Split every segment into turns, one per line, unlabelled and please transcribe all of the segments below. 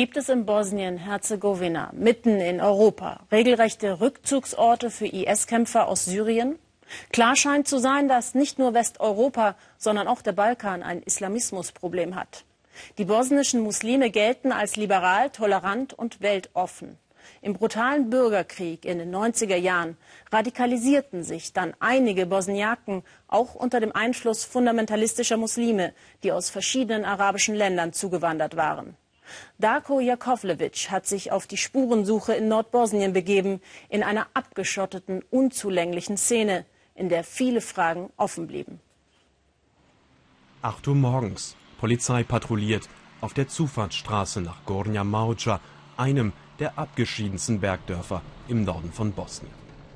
Gibt es in Bosnien-Herzegowina, mitten in Europa, regelrechte Rückzugsorte für IS-Kämpfer aus Syrien? Klar scheint zu sein, dass nicht nur Westeuropa, sondern auch der Balkan ein Islamismusproblem hat. Die bosnischen Muslime gelten als liberal, tolerant und weltoffen. Im brutalen Bürgerkrieg in den 90er Jahren radikalisierten sich dann einige Bosniaken auch unter dem Einfluss fundamentalistischer Muslime, die aus verschiedenen arabischen Ländern zugewandert waren. Darko Jakovlevic hat sich auf die Spurensuche in Nordbosnien begeben, in einer abgeschotteten, unzulänglichen Szene, in der viele Fragen offen blieben.
8 Uhr morgens. Polizei patrouilliert auf der Zufahrtsstraße nach Gornja Mauca, einem der abgeschiedensten Bergdörfer im Norden von Bosnien.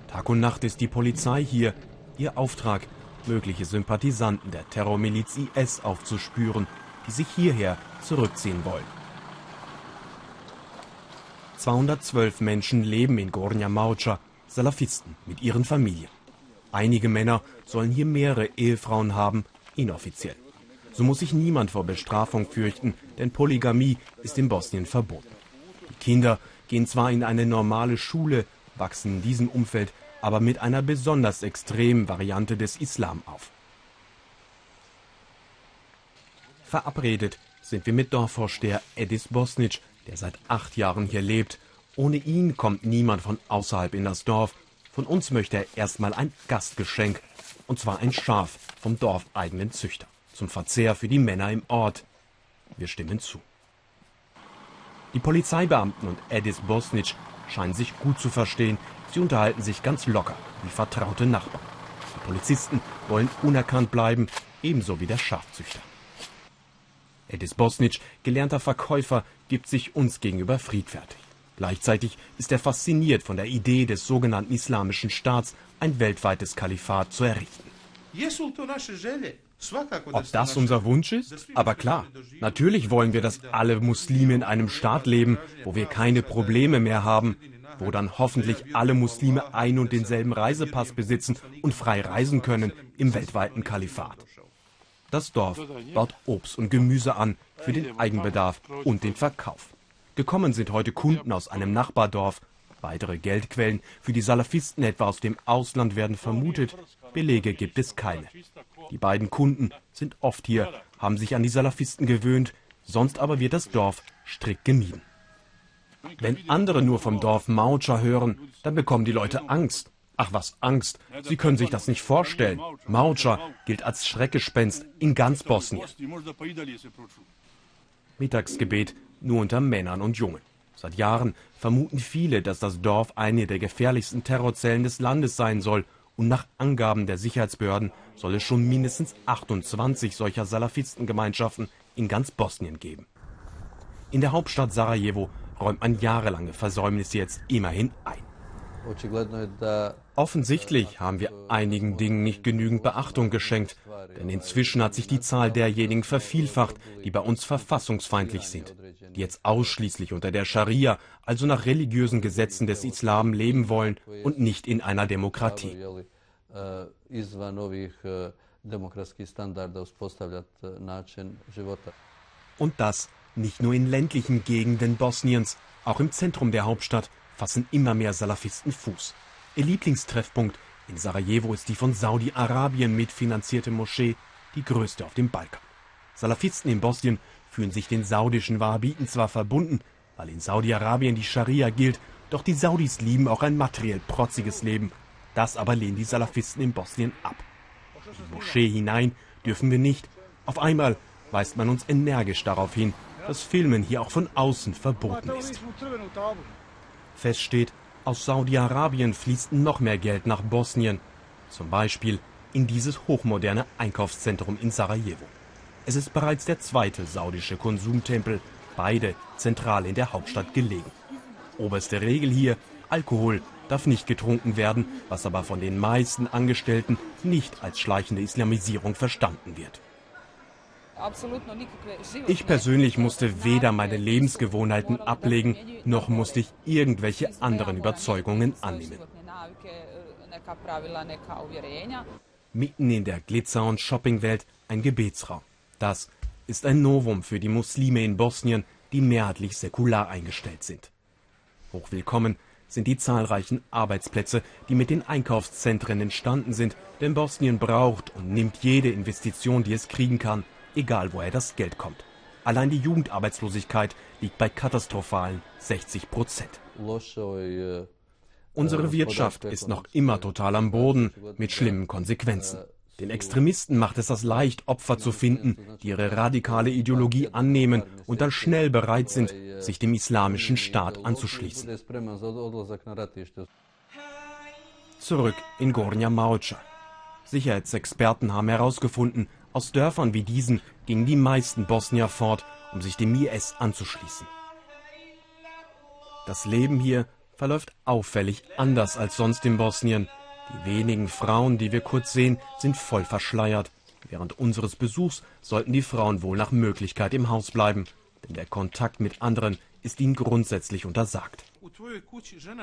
Tag und Nacht ist die Polizei hier. Ihr Auftrag, mögliche Sympathisanten der Terrormiliz IS aufzuspüren, die sich hierher zurückziehen wollen. 212 Menschen leben in Gornja Mauca, Salafisten mit ihren Familien. Einige Männer sollen hier mehrere Ehefrauen haben, inoffiziell. So muss sich niemand vor Bestrafung fürchten, denn Polygamie ist in Bosnien verboten. Die Kinder gehen zwar in eine normale Schule, wachsen in diesem Umfeld aber mit einer besonders extremen Variante des Islam auf. Verabredet sind wir mit Dorfvorsteher Edis Bosnic, der seit acht Jahren hier lebt. Ohne ihn kommt niemand von außerhalb in das Dorf. Von uns möchte er erstmal ein Gastgeschenk, und zwar ein Schaf vom dorfeigenen Züchter, zum Verzehr für die Männer im Ort. Wir stimmen zu. Die Polizeibeamten und Edis Bosnic scheinen sich gut zu verstehen. Sie unterhalten sich ganz locker, wie vertraute Nachbarn. Die Polizisten wollen unerkannt bleiben, ebenso wie der Schafzüchter. Edis Bosnic, gelernter Verkäufer, gibt sich uns gegenüber friedfertig. Gleichzeitig ist er fasziniert von der Idee des sogenannten Islamischen Staats, ein weltweites Kalifat zu errichten. Ob das unser Wunsch ist? Aber klar, natürlich wollen wir, dass alle Muslime in einem Staat leben, wo wir keine Probleme mehr haben, wo dann hoffentlich alle Muslime ein und denselben Reisepass besitzen und frei reisen können im weltweiten Kalifat. Das Dorf baut Obst und Gemüse an für den Eigenbedarf und den Verkauf. Gekommen sind heute Kunden aus einem Nachbardorf. Weitere Geldquellen für die Salafisten etwa aus dem Ausland werden vermutet. Belege gibt es keine. Die beiden Kunden sind oft hier, haben sich an die Salafisten gewöhnt, sonst aber wird das Dorf strikt gemieden. Wenn andere nur vom Dorf Maucha hören, dann bekommen die Leute Angst. Ach was Angst, Sie können sich das nicht vorstellen. Maucha gilt als Schreckgespenst in ganz Bosnien. Mittagsgebet nur unter Männern und Jungen. Seit Jahren vermuten viele, dass das Dorf eine der gefährlichsten Terrorzellen des Landes sein soll und nach Angaben der Sicherheitsbehörden soll es schon mindestens 28 solcher Salafistengemeinschaften in ganz Bosnien geben. In der Hauptstadt Sarajevo räumt man jahrelange Versäumnisse jetzt immerhin ein. Offensichtlich haben wir einigen Dingen nicht genügend Beachtung geschenkt, denn inzwischen hat sich die Zahl derjenigen vervielfacht, die bei uns verfassungsfeindlich sind, die jetzt ausschließlich unter der Scharia, also nach religiösen Gesetzen des Islam leben wollen und nicht in einer Demokratie. Und das nicht nur in ländlichen Gegenden Bosniens, auch im Zentrum der Hauptstadt fassen immer mehr Salafisten Fuß. Ihr Lieblingstreffpunkt in Sarajevo ist die von Saudi-Arabien mitfinanzierte Moschee, die größte auf dem Balkan. Salafisten in Bosnien fühlen sich den saudischen Wahhabiten zwar verbunden, weil in Saudi-Arabien die Scharia gilt, doch die Saudis lieben auch ein materiell protziges Leben. Das aber lehnen die Salafisten in Bosnien ab. In die Moschee hinein dürfen wir nicht. Auf einmal weist man uns energisch darauf hin, dass Filmen hier auch von außen verboten ist. Fest steht, aus Saudi-Arabien fließt noch mehr Geld nach Bosnien, zum Beispiel in dieses hochmoderne Einkaufszentrum in Sarajevo. Es ist bereits der zweite saudische Konsumtempel, beide zentral in der Hauptstadt gelegen. Oberste Regel hier, Alkohol darf nicht getrunken werden, was aber von den meisten Angestellten nicht als schleichende Islamisierung verstanden wird. Ich persönlich musste weder meine Lebensgewohnheiten ablegen, noch musste ich irgendwelche anderen Überzeugungen annehmen. Mitten in der Glitzer- und Shoppingwelt ein Gebetsraum. Das ist ein Novum für die Muslime in Bosnien, die mehrheitlich säkular eingestellt sind. Hochwillkommen sind die zahlreichen Arbeitsplätze, die mit den Einkaufszentren entstanden sind, denn Bosnien braucht und nimmt jede Investition, die es kriegen kann, egal woher das Geld kommt. Allein die Jugendarbeitslosigkeit liegt bei katastrophalen 60 Prozent. Unsere Wirtschaft ist noch immer total am Boden mit schlimmen Konsequenzen. Den Extremisten macht es das leicht, Opfer zu finden, die ihre radikale Ideologie annehmen und dann schnell bereit sind, sich dem islamischen Staat anzuschließen. Zurück in Gornja Maucha. Sicherheitsexperten haben herausgefunden, aus Dörfern wie diesen gingen die meisten Bosnier fort, um sich dem IS anzuschließen. Das Leben hier verläuft auffällig anders als sonst in Bosnien. Die wenigen Frauen, die wir kurz sehen, sind voll verschleiert. Während unseres Besuchs sollten die Frauen wohl nach Möglichkeit im Haus bleiben, denn der Kontakt mit anderen ist ihnen grundsätzlich untersagt.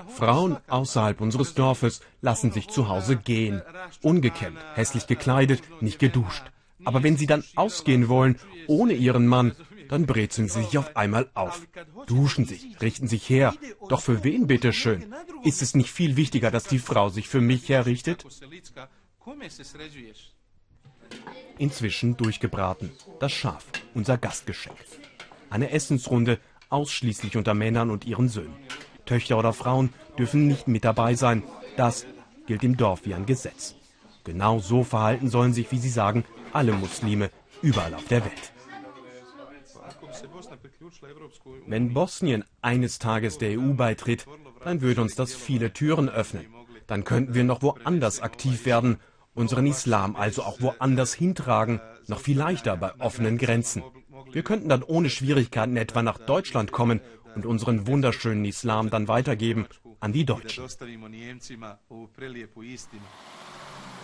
Frauen außerhalb unseres Dorfes lassen sich zu Hause gehen, ungekämmt, hässlich gekleidet, nicht geduscht. Aber wenn sie dann ausgehen wollen, ohne ihren Mann, dann brezeln sie sich auf einmal auf, duschen sich, richten sich her. Doch für wen bitteschön? Ist es nicht viel wichtiger, dass die Frau sich für mich herrichtet? Inzwischen durchgebraten. Das Schaf, unser Gastgeschenk. Eine Essensrunde, ausschließlich unter Männern und ihren Söhnen. Töchter oder Frauen dürfen nicht mit dabei sein. Das gilt im Dorf wie ein Gesetz. Genau so verhalten sollen sich, wie Sie sagen, alle Muslime überall auf der Welt. Wenn Bosnien eines Tages der EU beitritt, dann würde uns das viele Türen öffnen. Dann könnten wir noch woanders aktiv werden, unseren Islam also auch woanders hintragen, noch viel leichter bei offenen Grenzen. Wir könnten dann ohne Schwierigkeiten etwa nach Deutschland kommen und unseren wunderschönen Islam dann weitergeben an die Deutschen.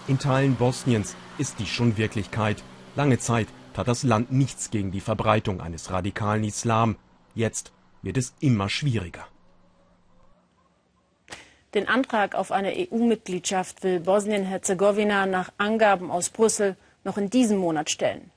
In Teilen Bosniens ist dies schon Wirklichkeit. Lange Zeit tat das Land nichts gegen die Verbreitung eines radikalen Islam. Jetzt wird es immer schwieriger.
Den Antrag auf eine EU-Mitgliedschaft will Bosnien-Herzegowina nach Angaben aus Brüssel noch in diesem Monat stellen.